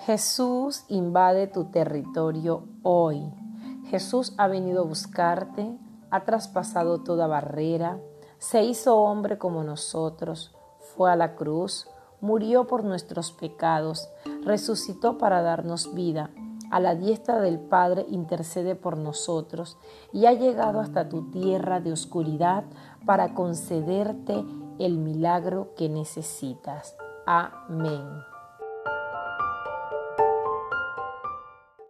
Jesús invade tu territorio hoy. Jesús ha venido a buscarte, ha traspasado toda barrera, se hizo hombre como nosotros, fue a la cruz, murió por nuestros pecados, resucitó para darnos vida, a la diestra del Padre intercede por nosotros y ha llegado hasta tu tierra de oscuridad para concederte el milagro que necesitas. Amén.